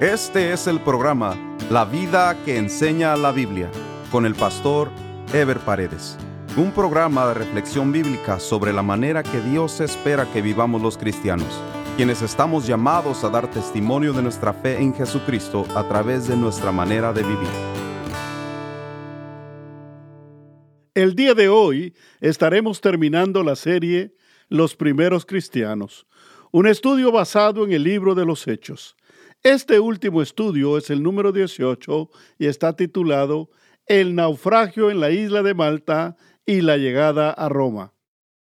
Este es el programa La vida que enseña la Biblia con el pastor Ever Paredes. Un programa de reflexión bíblica sobre la manera que Dios espera que vivamos los cristianos, quienes estamos llamados a dar testimonio de nuestra fe en Jesucristo a través de nuestra manera de vivir. El día de hoy estaremos terminando la serie Los primeros cristianos, un estudio basado en el libro de los Hechos. Este último estudio es el número 18 y está titulado El naufragio en la isla de Malta y la llegada a Roma.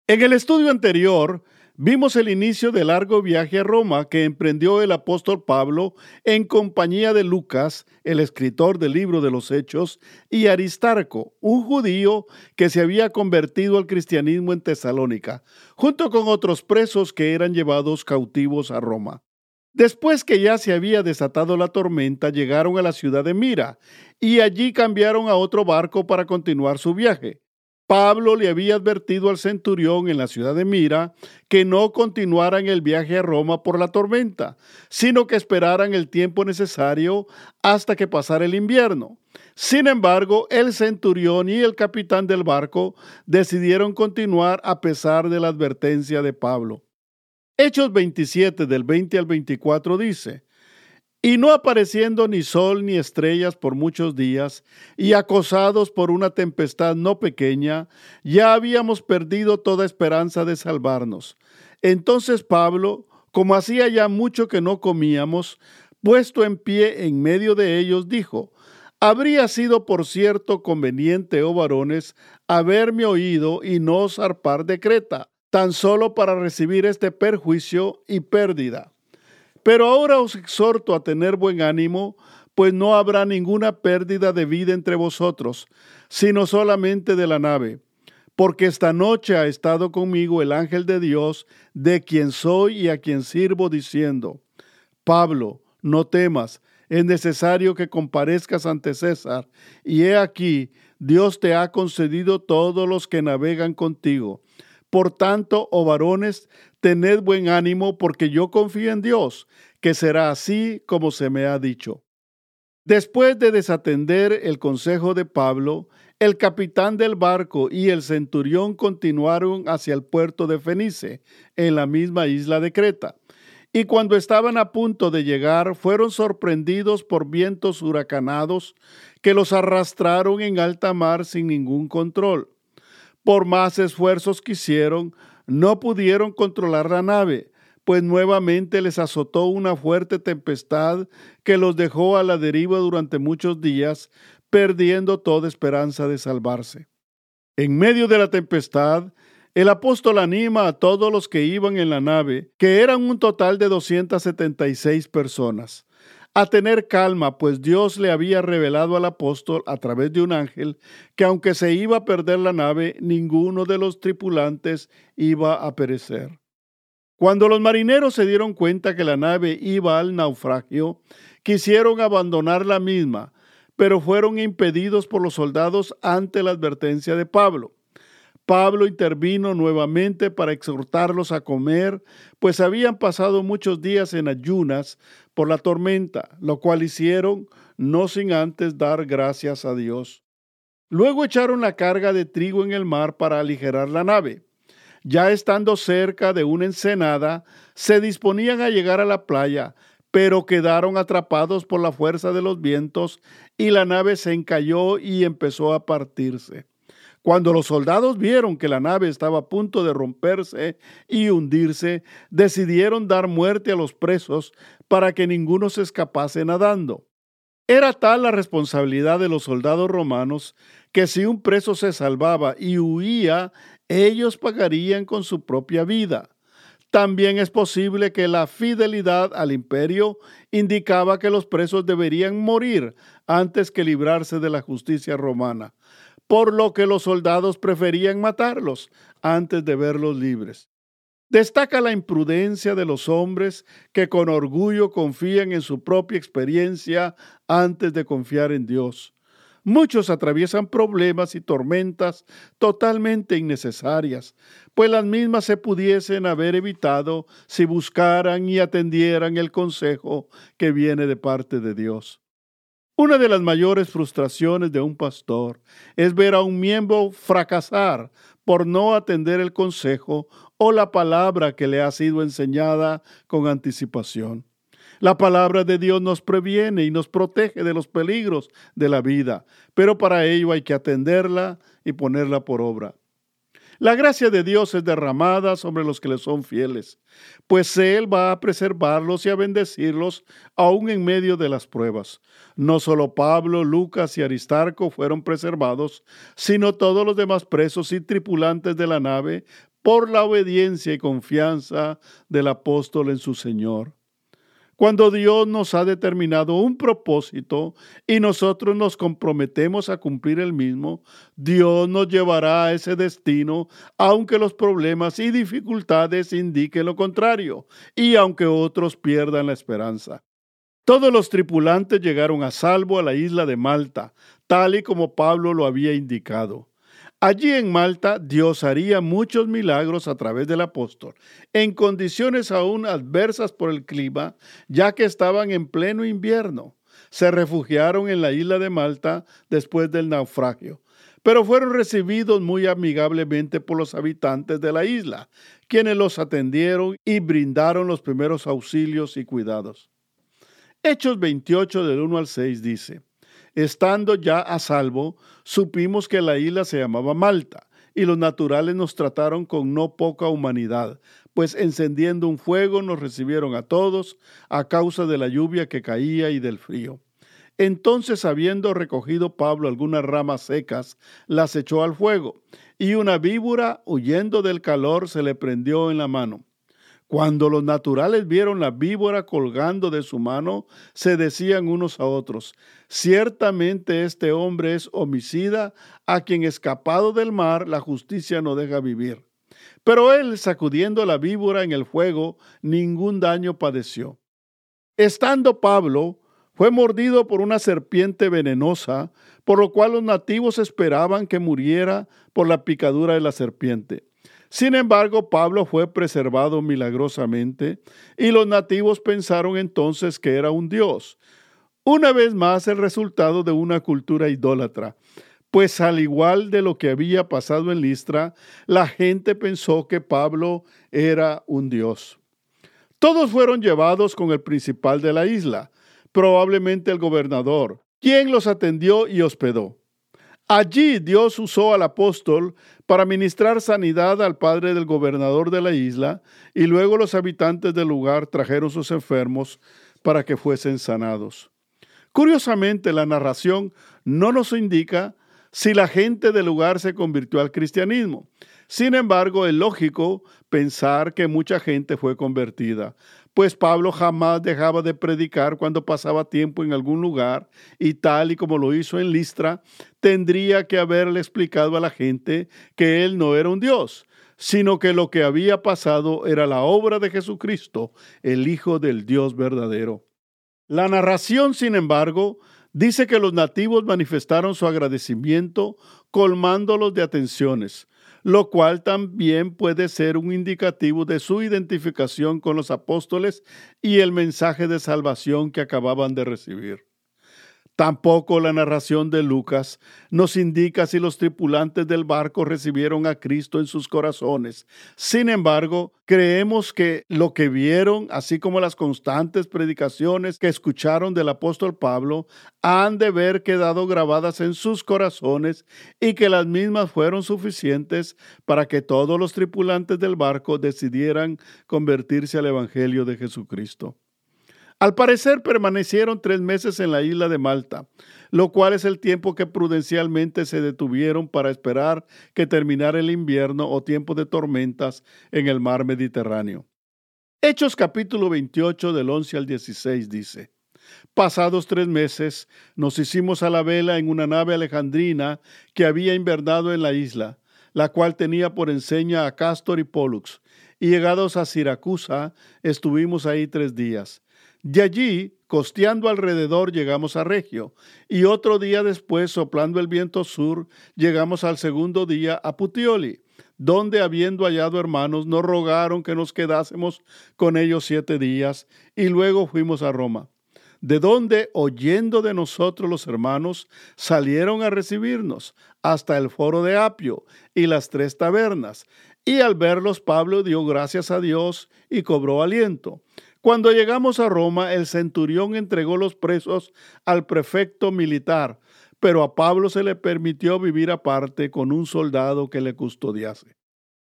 En el estudio anterior vimos el inicio del largo viaje a Roma que emprendió el apóstol Pablo en compañía de Lucas, el escritor del libro de los Hechos, y Aristarco, un judío que se había convertido al cristianismo en Tesalónica, junto con otros presos que eran llevados cautivos a Roma. Después que ya se había desatado la tormenta, llegaron a la ciudad de Mira y allí cambiaron a otro barco para continuar su viaje. Pablo le había advertido al centurión en la ciudad de Mira que no continuaran el viaje a Roma por la tormenta, sino que esperaran el tiempo necesario hasta que pasara el invierno. Sin embargo, el centurión y el capitán del barco decidieron continuar a pesar de la advertencia de Pablo. Hechos 27 del 20 al 24 dice, y no apareciendo ni sol ni estrellas por muchos días, y acosados por una tempestad no pequeña, ya habíamos perdido toda esperanza de salvarnos. Entonces Pablo, como hacía ya mucho que no comíamos, puesto en pie en medio de ellos, dijo, Habría sido, por cierto, conveniente, oh varones, haberme oído y no zarpar de Creta tan solo para recibir este perjuicio y pérdida. Pero ahora os exhorto a tener buen ánimo, pues no habrá ninguna pérdida de vida entre vosotros, sino solamente de la nave. Porque esta noche ha estado conmigo el ángel de Dios, de quien soy y a quien sirvo, diciendo, Pablo, no temas, es necesario que comparezcas ante César, y he aquí, Dios te ha concedido todos los que navegan contigo. Por tanto, oh varones, tened buen ánimo, porque yo confío en Dios, que será así como se me ha dicho. Después de desatender el consejo de Pablo, el capitán del barco y el centurión continuaron hacia el puerto de Fenice, en la misma isla de Creta. Y cuando estaban a punto de llegar, fueron sorprendidos por vientos huracanados que los arrastraron en alta mar sin ningún control. Por más esfuerzos que hicieron, no pudieron controlar la nave, pues nuevamente les azotó una fuerte tempestad que los dejó a la deriva durante muchos días, perdiendo toda esperanza de salvarse. En medio de la tempestad, el apóstol anima a todos los que iban en la nave, que eran un total de 276 personas, a tener calma, pues Dios le había revelado al apóstol a través de un ángel que aunque se iba a perder la nave, ninguno de los tripulantes iba a perecer. Cuando los marineros se dieron cuenta que la nave iba al naufragio, quisieron abandonar la misma, pero fueron impedidos por los soldados ante la advertencia de Pablo. Pablo intervino nuevamente para exhortarlos a comer, pues habían pasado muchos días en ayunas por la tormenta, lo cual hicieron no sin antes dar gracias a Dios. Luego echaron la carga de trigo en el mar para aligerar la nave. Ya estando cerca de una ensenada, se disponían a llegar a la playa, pero quedaron atrapados por la fuerza de los vientos y la nave se encalló y empezó a partirse. Cuando los soldados vieron que la nave estaba a punto de romperse y hundirse, decidieron dar muerte a los presos para que ninguno se escapase nadando. Era tal la responsabilidad de los soldados romanos que si un preso se salvaba y huía, ellos pagarían con su propia vida. También es posible que la fidelidad al imperio indicaba que los presos deberían morir antes que librarse de la justicia romana por lo que los soldados preferían matarlos antes de verlos libres. Destaca la imprudencia de los hombres que con orgullo confían en su propia experiencia antes de confiar en Dios. Muchos atraviesan problemas y tormentas totalmente innecesarias, pues las mismas se pudiesen haber evitado si buscaran y atendieran el consejo que viene de parte de Dios. Una de las mayores frustraciones de un pastor es ver a un miembro fracasar por no atender el consejo o la palabra que le ha sido enseñada con anticipación. La palabra de Dios nos previene y nos protege de los peligros de la vida, pero para ello hay que atenderla y ponerla por obra. La gracia de Dios es derramada sobre los que le son fieles, pues Él va a preservarlos y a bendecirlos aún en medio de las pruebas. No solo Pablo, Lucas y Aristarco fueron preservados, sino todos los demás presos y tripulantes de la nave por la obediencia y confianza del apóstol en su Señor. Cuando Dios nos ha determinado un propósito y nosotros nos comprometemos a cumplir el mismo, Dios nos llevará a ese destino, aunque los problemas y dificultades indiquen lo contrario y aunque otros pierdan la esperanza. Todos los tripulantes llegaron a salvo a la isla de Malta, tal y como Pablo lo había indicado. Allí en Malta Dios haría muchos milagros a través del apóstol, en condiciones aún adversas por el clima, ya que estaban en pleno invierno. Se refugiaron en la isla de Malta después del naufragio, pero fueron recibidos muy amigablemente por los habitantes de la isla, quienes los atendieron y brindaron los primeros auxilios y cuidados. Hechos 28 del 1 al 6 dice, Estando ya a salvo, supimos que la isla se llamaba Malta, y los naturales nos trataron con no poca humanidad, pues encendiendo un fuego nos recibieron a todos a causa de la lluvia que caía y del frío. Entonces, habiendo recogido Pablo algunas ramas secas, las echó al fuego, y una víbora, huyendo del calor, se le prendió en la mano. Cuando los naturales vieron la víbora colgando de su mano, se decían unos a otros, ciertamente este hombre es homicida, a quien escapado del mar la justicia no deja vivir. Pero él, sacudiendo la víbora en el fuego, ningún daño padeció. Estando Pablo, fue mordido por una serpiente venenosa, por lo cual los nativos esperaban que muriera por la picadura de la serpiente. Sin embargo, Pablo fue preservado milagrosamente y los nativos pensaron entonces que era un dios. Una vez más el resultado de una cultura idólatra, pues al igual de lo que había pasado en Listra, la gente pensó que Pablo era un dios. Todos fueron llevados con el principal de la isla, probablemente el gobernador, quien los atendió y hospedó. Allí Dios usó al apóstol para ministrar sanidad al padre del gobernador de la isla y luego los habitantes del lugar trajeron sus enfermos para que fuesen sanados. Curiosamente, la narración no nos indica si la gente del lugar se convirtió al cristianismo. Sin embargo, es lógico pensar que mucha gente fue convertida, pues Pablo jamás dejaba de predicar cuando pasaba tiempo en algún lugar y tal y como lo hizo en Listra, tendría que haberle explicado a la gente que él no era un Dios, sino que lo que había pasado era la obra de Jesucristo, el Hijo del Dios verdadero. La narración, sin embargo, dice que los nativos manifestaron su agradecimiento colmándolos de atenciones, lo cual también puede ser un indicativo de su identificación con los apóstoles y el mensaje de salvación que acababan de recibir. Tampoco la narración de Lucas nos indica si los tripulantes del barco recibieron a Cristo en sus corazones. Sin embargo, creemos que lo que vieron, así como las constantes predicaciones que escucharon del apóstol Pablo, han de haber quedado grabadas en sus corazones y que las mismas fueron suficientes para que todos los tripulantes del barco decidieran convertirse al Evangelio de Jesucristo. Al parecer permanecieron tres meses en la isla de Malta, lo cual es el tiempo que prudencialmente se detuvieron para esperar que terminara el invierno o tiempo de tormentas en el mar Mediterráneo. Hechos capítulo 28 del 11 al 16 dice, Pasados tres meses nos hicimos a la vela en una nave alejandrina que había invernado en la isla, la cual tenía por enseña a Castor y Pollux, y llegados a Siracusa estuvimos ahí tres días de allí costeando alrededor llegamos a Regio, y otro día después, soplando el viento sur, llegamos al segundo día a Puteoli, donde habiendo hallado hermanos, nos rogaron que nos quedásemos con ellos siete días, y luego fuimos a Roma de donde, oyendo de nosotros los hermanos, salieron a recibirnos hasta el foro de Apio y las tres tabernas. Y al verlos, Pablo dio gracias a Dios y cobró aliento. Cuando llegamos a Roma, el centurión entregó los presos al prefecto militar, pero a Pablo se le permitió vivir aparte con un soldado que le custodiase.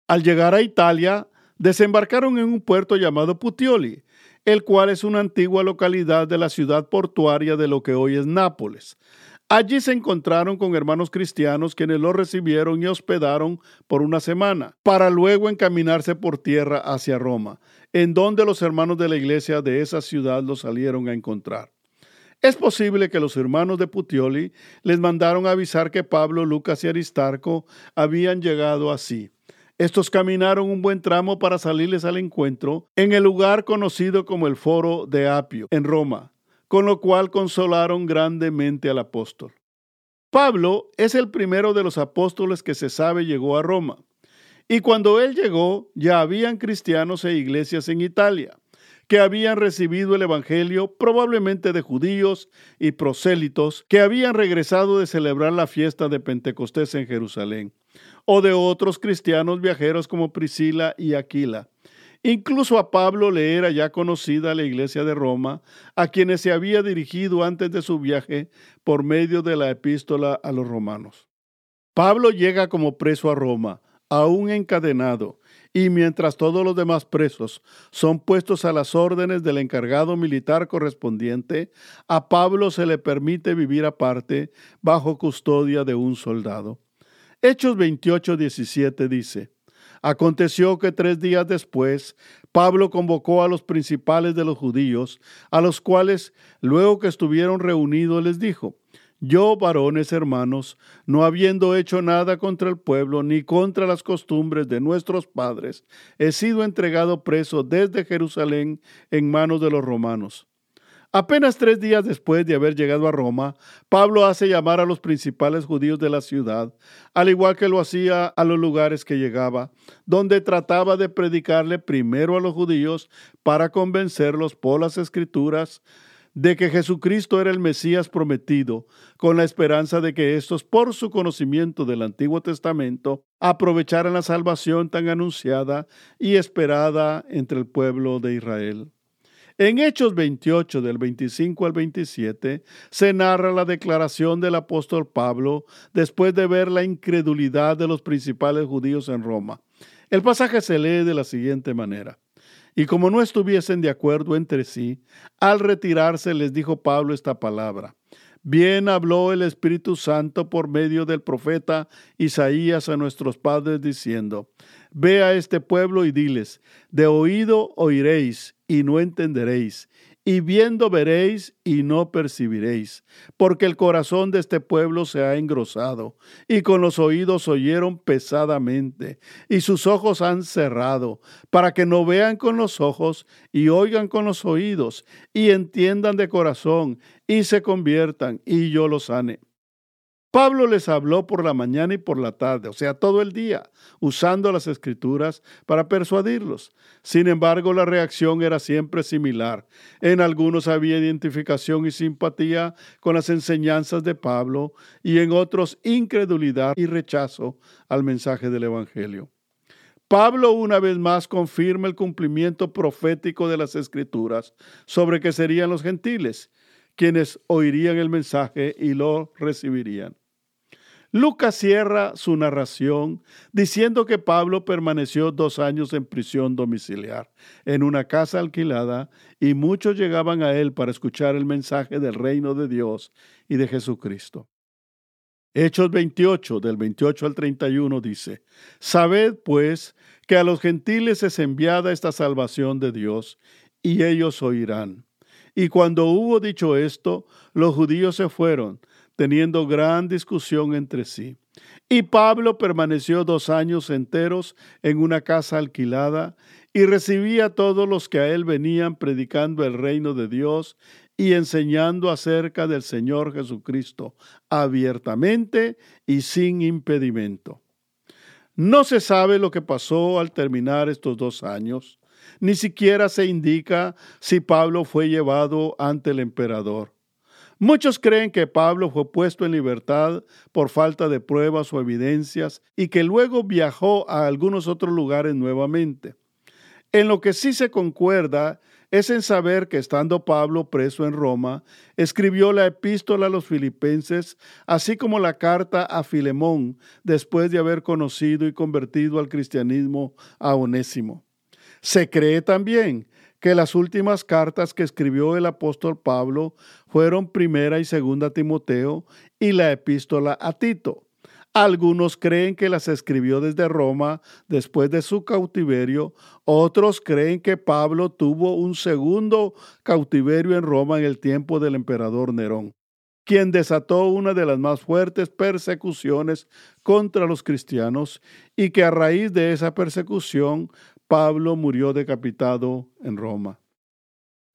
Al llegar a Italia, desembarcaron en un puerto llamado Puteoli, el cual es una antigua localidad de la ciudad portuaria de lo que hoy es Nápoles. Allí se encontraron con hermanos cristianos quienes lo recibieron y hospedaron por una semana, para luego encaminarse por tierra hacia Roma, en donde los hermanos de la iglesia de esa ciudad los salieron a encontrar. Es posible que los hermanos de Puteoli les mandaron avisar que Pablo, Lucas y Aristarco habían llegado así. Estos caminaron un buen tramo para salirles al encuentro en el lugar conocido como el Foro de Apio, en Roma, con lo cual consolaron grandemente al apóstol. Pablo es el primero de los apóstoles que se sabe llegó a Roma. Y cuando él llegó, ya habían cristianos e iglesias en Italia que habían recibido el Evangelio, probablemente de judíos y prosélitos, que habían regresado de celebrar la fiesta de Pentecostés en Jerusalén o de otros cristianos viajeros como Priscila y Aquila. Incluso a Pablo le era ya conocida la iglesia de Roma, a quienes se había dirigido antes de su viaje por medio de la epístola a los romanos. Pablo llega como preso a Roma, aún encadenado, y mientras todos los demás presos son puestos a las órdenes del encargado militar correspondiente, a Pablo se le permite vivir aparte bajo custodia de un soldado. Hechos 28, 17 dice, Aconteció que tres días después Pablo convocó a los principales de los judíos, a los cuales, luego que estuvieron reunidos, les dijo, Yo, varones hermanos, no habiendo hecho nada contra el pueblo ni contra las costumbres de nuestros padres, he sido entregado preso desde Jerusalén en manos de los romanos. Apenas tres días después de haber llegado a Roma, Pablo hace llamar a los principales judíos de la ciudad, al igual que lo hacía a los lugares que llegaba, donde trataba de predicarle primero a los judíos para convencerlos por las escrituras de que Jesucristo era el Mesías prometido, con la esperanza de que estos, por su conocimiento del Antiguo Testamento, aprovecharan la salvación tan anunciada y esperada entre el pueblo de Israel. En Hechos 28 del 25 al 27 se narra la declaración del apóstol Pablo después de ver la incredulidad de los principales judíos en Roma. El pasaje se lee de la siguiente manera. Y como no estuviesen de acuerdo entre sí, al retirarse les dijo Pablo esta palabra. Bien habló el Espíritu Santo por medio del profeta Isaías a nuestros padres diciendo, Ve a este pueblo y diles, de oído oiréis y no entenderéis, y viendo veréis y no percibiréis, porque el corazón de este pueblo se ha engrosado, y con los oídos oyeron pesadamente, y sus ojos han cerrado, para que no vean con los ojos y oigan con los oídos, y entiendan de corazón, y se conviertan, y yo los sane. Pablo les habló por la mañana y por la tarde, o sea, todo el día, usando las escrituras para persuadirlos. Sin embargo, la reacción era siempre similar. En algunos había identificación y simpatía con las enseñanzas de Pablo y en otros incredulidad y rechazo al mensaje del Evangelio. Pablo una vez más confirma el cumplimiento profético de las escrituras sobre que serían los gentiles quienes oirían el mensaje y lo recibirían. Lucas cierra su narración diciendo que Pablo permaneció dos años en prisión domiciliar, en una casa alquilada, y muchos llegaban a él para escuchar el mensaje del reino de Dios y de Jesucristo. Hechos 28, del 28 al 31 dice, Sabed pues que a los gentiles es enviada esta salvación de Dios, y ellos oirán. Y cuando hubo dicho esto, los judíos se fueron, teniendo gran discusión entre sí. Y Pablo permaneció dos años enteros en una casa alquilada y recibía a todos los que a él venían predicando el reino de Dios y enseñando acerca del Señor Jesucristo abiertamente y sin impedimento. No se sabe lo que pasó al terminar estos dos años, ni siquiera se indica si Pablo fue llevado ante el emperador. Muchos creen que Pablo fue puesto en libertad por falta de pruebas o evidencias y que luego viajó a algunos otros lugares nuevamente. En lo que sí se concuerda es en saber que estando Pablo preso en Roma, escribió la epístola a los filipenses, así como la carta a Filemón, después de haber conocido y convertido al cristianismo a Onésimo. Se cree también que las últimas cartas que escribió el apóstol Pablo fueron primera y segunda Timoteo y la epístola a Tito. Algunos creen que las escribió desde Roma después de su cautiverio, otros creen que Pablo tuvo un segundo cautiverio en Roma en el tiempo del emperador Nerón, quien desató una de las más fuertes persecuciones contra los cristianos y que a raíz de esa persecución Pablo murió decapitado en Roma.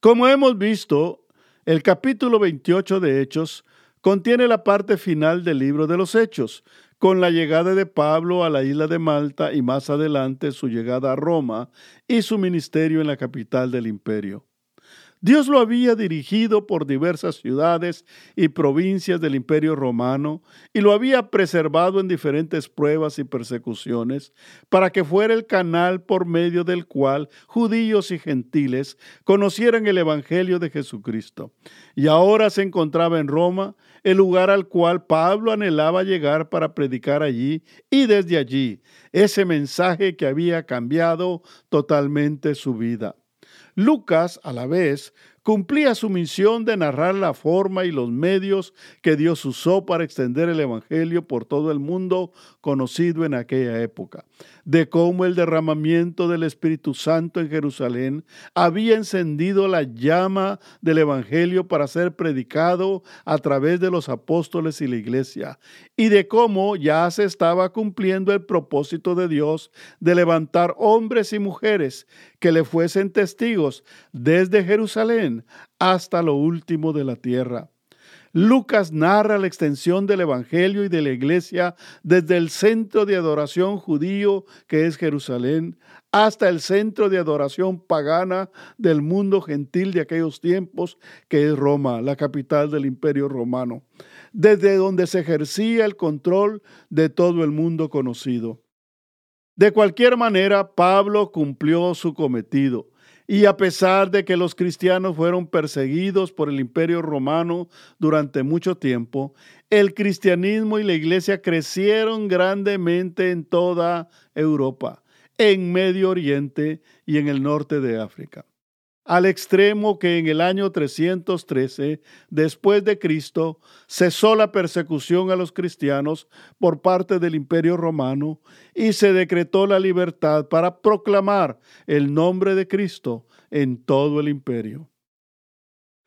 Como hemos visto, el capítulo 28 de Hechos contiene la parte final del libro de los Hechos, con la llegada de Pablo a la isla de Malta y más adelante su llegada a Roma y su ministerio en la capital del imperio. Dios lo había dirigido por diversas ciudades y provincias del imperio romano y lo había preservado en diferentes pruebas y persecuciones para que fuera el canal por medio del cual judíos y gentiles conocieran el Evangelio de Jesucristo. Y ahora se encontraba en Roma, el lugar al cual Pablo anhelaba llegar para predicar allí y desde allí ese mensaje que había cambiado totalmente su vida. Lucas, a la vez, cumplía su misión de narrar la forma y los medios que Dios usó para extender el Evangelio por todo el mundo conocido en aquella época, de cómo el derramamiento del Espíritu Santo en Jerusalén había encendido la llama del Evangelio para ser predicado a través de los apóstoles y la iglesia, y de cómo ya se estaba cumpliendo el propósito de Dios de levantar hombres y mujeres que le fuesen testigos desde Hasta lo último de la tierra. Lucas narra la extensión del Evangelio y de la Iglesia desde el centro de adoración judío que es Jerusalén hasta el centro de adoración pagana del mundo gentil de aquellos tiempos que es Roma, la capital del imperio romano, desde donde se ejercía el control de todo el mundo conocido. De cualquier manera, Pablo cumplió su cometido. Y a pesar de que los cristianos fueron perseguidos por el imperio romano durante mucho tiempo, el cristianismo y la iglesia crecieron grandemente en toda Europa, en Medio Oriente y en el norte de África al extremo que en el año 313 después de Cristo cesó la persecución a los cristianos por parte del Imperio Romano y se decretó la libertad para proclamar el nombre de Cristo en todo el imperio.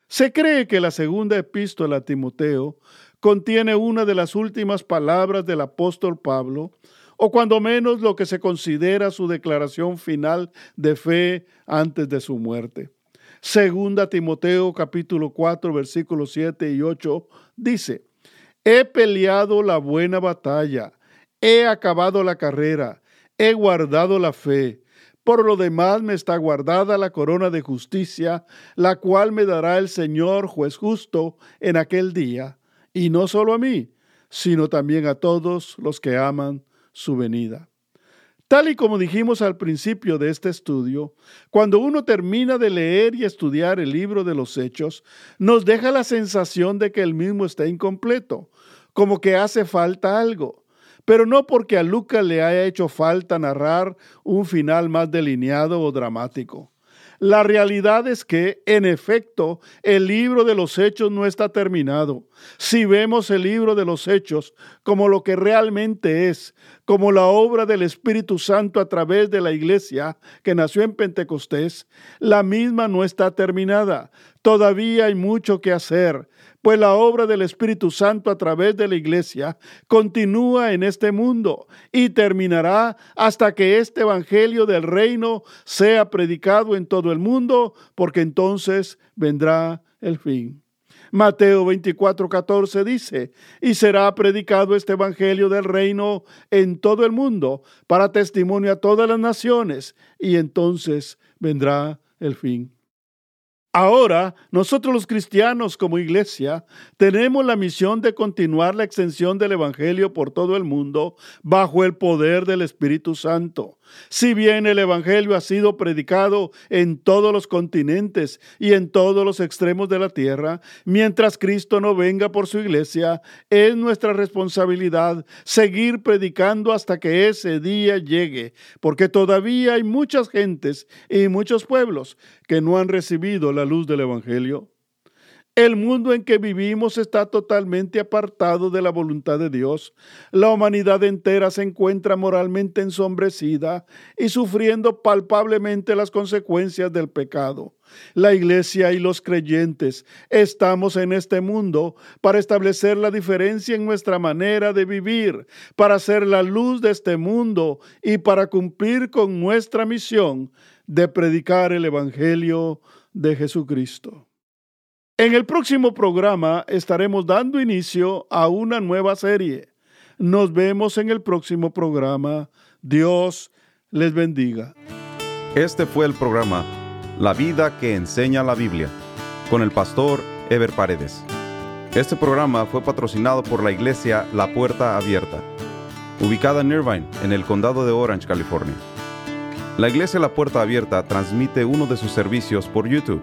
Se cree que la segunda epístola a Timoteo contiene una de las últimas palabras del apóstol Pablo o cuando menos lo que se considera su declaración final de fe antes de su muerte. Segunda Timoteo capítulo 4 versículos 7 y 8 dice, He peleado la buena batalla, he acabado la carrera, he guardado la fe. Por lo demás me está guardada la corona de justicia, la cual me dará el Señor juez justo en aquel día, y no solo a mí, sino también a todos los que aman su venida. Tal y como dijimos al principio de este estudio, cuando uno termina de leer y estudiar el libro de los hechos, nos deja la sensación de que el mismo está incompleto, como que hace falta algo, pero no porque a Lucas le haya hecho falta narrar un final más delineado o dramático. La realidad es que, en efecto, el libro de los hechos no está terminado. Si vemos el libro de los hechos como lo que realmente es, como la obra del Espíritu Santo a través de la iglesia que nació en Pentecostés, la misma no está terminada. Todavía hay mucho que hacer pues la obra del Espíritu Santo a través de la iglesia continúa en este mundo y terminará hasta que este Evangelio del reino sea predicado en todo el mundo, porque entonces vendrá el fin. Mateo 24, 14 dice, y será predicado este Evangelio del reino en todo el mundo para testimonio a todas las naciones, y entonces vendrá el fin. Ahora, nosotros los cristianos como iglesia tenemos la misión de continuar la extensión del Evangelio por todo el mundo bajo el poder del Espíritu Santo. Si bien el Evangelio ha sido predicado en todos los continentes y en todos los extremos de la tierra, mientras Cristo no venga por su iglesia, es nuestra responsabilidad seguir predicando hasta que ese día llegue, porque todavía hay muchas gentes y muchos pueblos que no han recibido la luz del Evangelio. El mundo en que vivimos está totalmente apartado de la voluntad de Dios. La humanidad entera se encuentra moralmente ensombrecida y sufriendo palpablemente las consecuencias del pecado. La iglesia y los creyentes estamos en este mundo para establecer la diferencia en nuestra manera de vivir, para ser la luz de este mundo y para cumplir con nuestra misión de predicar el Evangelio de Jesucristo. En el próximo programa estaremos dando inicio a una nueva serie. Nos vemos en el próximo programa. Dios les bendiga. Este fue el programa La vida que enseña la Biblia con el pastor Ever Paredes. Este programa fue patrocinado por la iglesia La Puerta Abierta, ubicada en Irvine, en el condado de Orange, California. La iglesia La Puerta Abierta transmite uno de sus servicios por YouTube